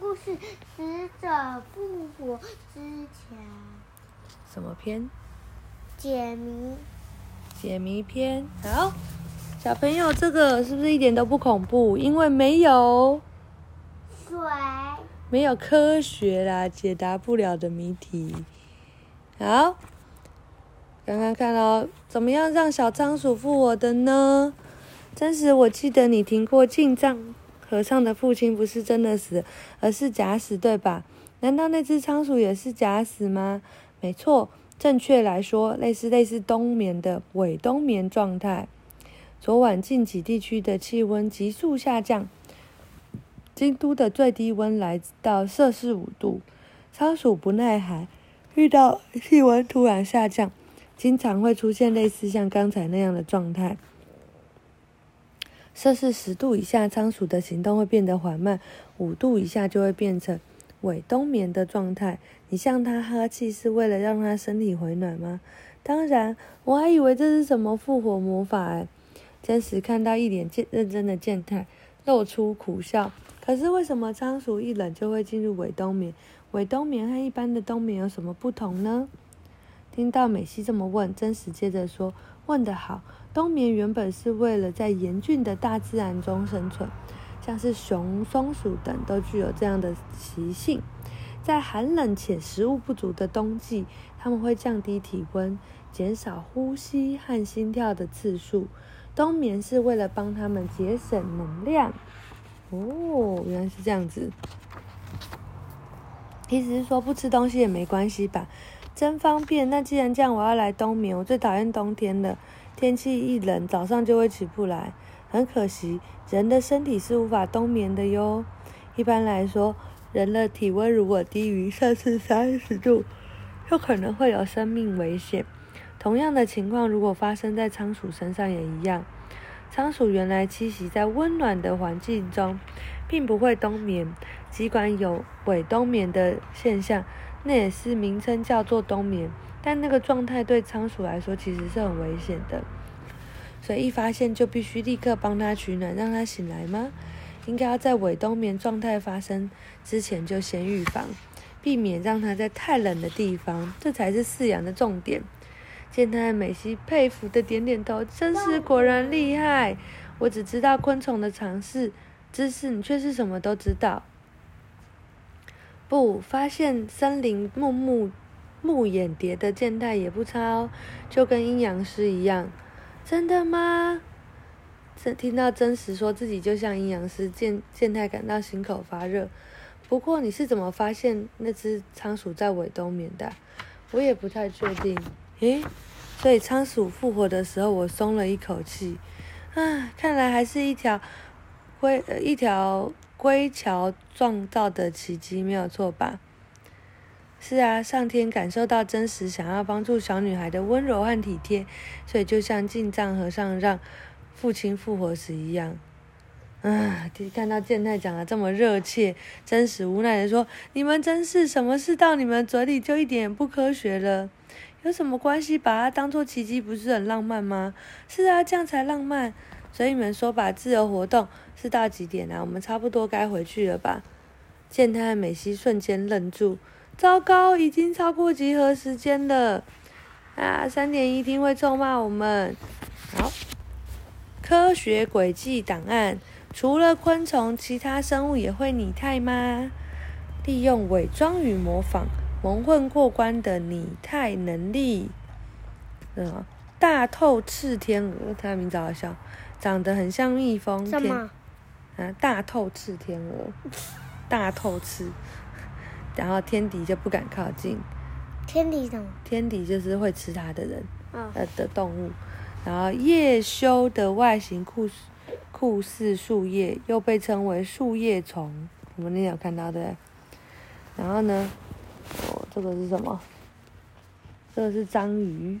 故事《死者复活之前》什么篇？解谜。解谜篇。好，小朋友，这个是不是一点都不恐怖？因为没有水。没有科学啦，解答不了的谜题。好，刚刚看到怎么样让小仓鼠复活的呢？真实，我记得你听过进藏和尚的父亲不是真的死，而是假死，对吧？难道那只仓鼠也是假死吗？没错，正确来说，类似类似冬眠的伪冬眠状态。昨晚近畿地区的气温急速下降。京都的最低温来到摄氏五度，仓鼠不耐寒，遇到气温突然下降，经常会出现类似像刚才那样的状态。摄氏十度以下，仓鼠的行动会变得缓慢；五度以下就会变成伪冬眠的状态。你向它哈气是为了让它身体回暖吗？当然，我还以为这是什么复活魔法哎。真实看到一脸健认真的健太，露出苦笑。可是为什么仓鼠一冷就会进入伪冬眠？伪冬眠和一般的冬眠有什么不同呢？听到美西这么问，真实接着说：“问得好，冬眠原本是为了在严峻的大自然中生存，像是熊、松鼠等都具有这样的习性。在寒冷且食物不足的冬季，它们会降低体温，减少呼吸和心跳的次数。冬眠是为了帮它们节省能量。”哦，原来是这样子。意思是说不吃东西也没关系吧？真方便。那既然这样，我要来冬眠。我最讨厌冬天了，天气一冷，早上就会起不来。很可惜，人的身体是无法冬眠的哟。一般来说，人的体温如果低于摄氏三十度，就可能会有生命危险。同样的情况，如果发生在仓鼠身上，也一样。仓鼠原来栖息在温暖的环境中，并不会冬眠。尽管有伪冬眠的现象，那也是名称叫做冬眠。但那个状态对仓鼠来说其实是很危险的，所以一发现就必须立刻帮它取暖，让它醒来吗？应该要在伪冬眠状态发生之前就先预防，避免让它在太冷的地方，这才是饲养的重点。见他美西佩服的点点头，真是果然厉害。我只知道昆虫的常识知识，你却是什么都知道。不，发现森林木木木眼蝶的健太也不差哦，就跟阴阳师一样。真的吗？真听到真实说自己就像阴阳师，健健太感到心口发热。不过你是怎么发现那只仓鼠在尾冬眠的？我也不太确定。诶，所以仓鼠复活的时候，我松了一口气。啊，看来还是一条灰呃一条龟桥创造的奇迹，没有错吧？是啊，上天感受到真实想要帮助小女孩的温柔和体贴，所以就像进藏和尚让父亲复活时一样。啊，看到健太讲的这么热切，真实无奈的说：“你们真是什么事到你们嘴里就一点不科学了。”有什么关系？把它当做奇迹，不是很浪漫吗？是啊，这样才浪漫。所以你们说吧，自由活动是到几点啊？我们差不多该回去了吧？健太和美西瞬间愣住。糟糕，已经超过集合时间了。啊，三点一定会咒骂我们。好，科学轨迹档案：除了昆虫，其他生物也会拟态吗？利用伪装与模仿。蒙混过关的拟态能力，嗯，大透翅天鹅，它的名字好笑，长得很像蜜蜂。什么？啊，大透翅天鹅，大透翅，然后天敌就不敢靠近。天敌什么？天敌就是会吃它的人，呃的动物。然后叶修的外形酷酷似树叶，又被称为树叶虫。我们那天有看到的。然后呢？哦，这个是什么？这个是章鱼，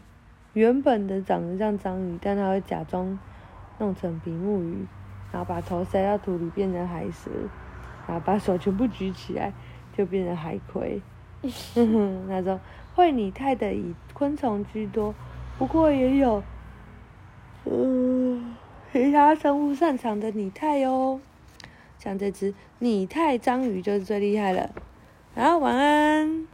原本的长得像章鱼，但它会假装弄成比目鱼，然后把头塞到土里变成海蛇，然后把手全部举起来就变成海葵。那种会拟态的以昆虫居多，不过也有，呃，其他生物擅长的拟态哦。像这只拟态章鱼就是最厉害了。然后，晚安。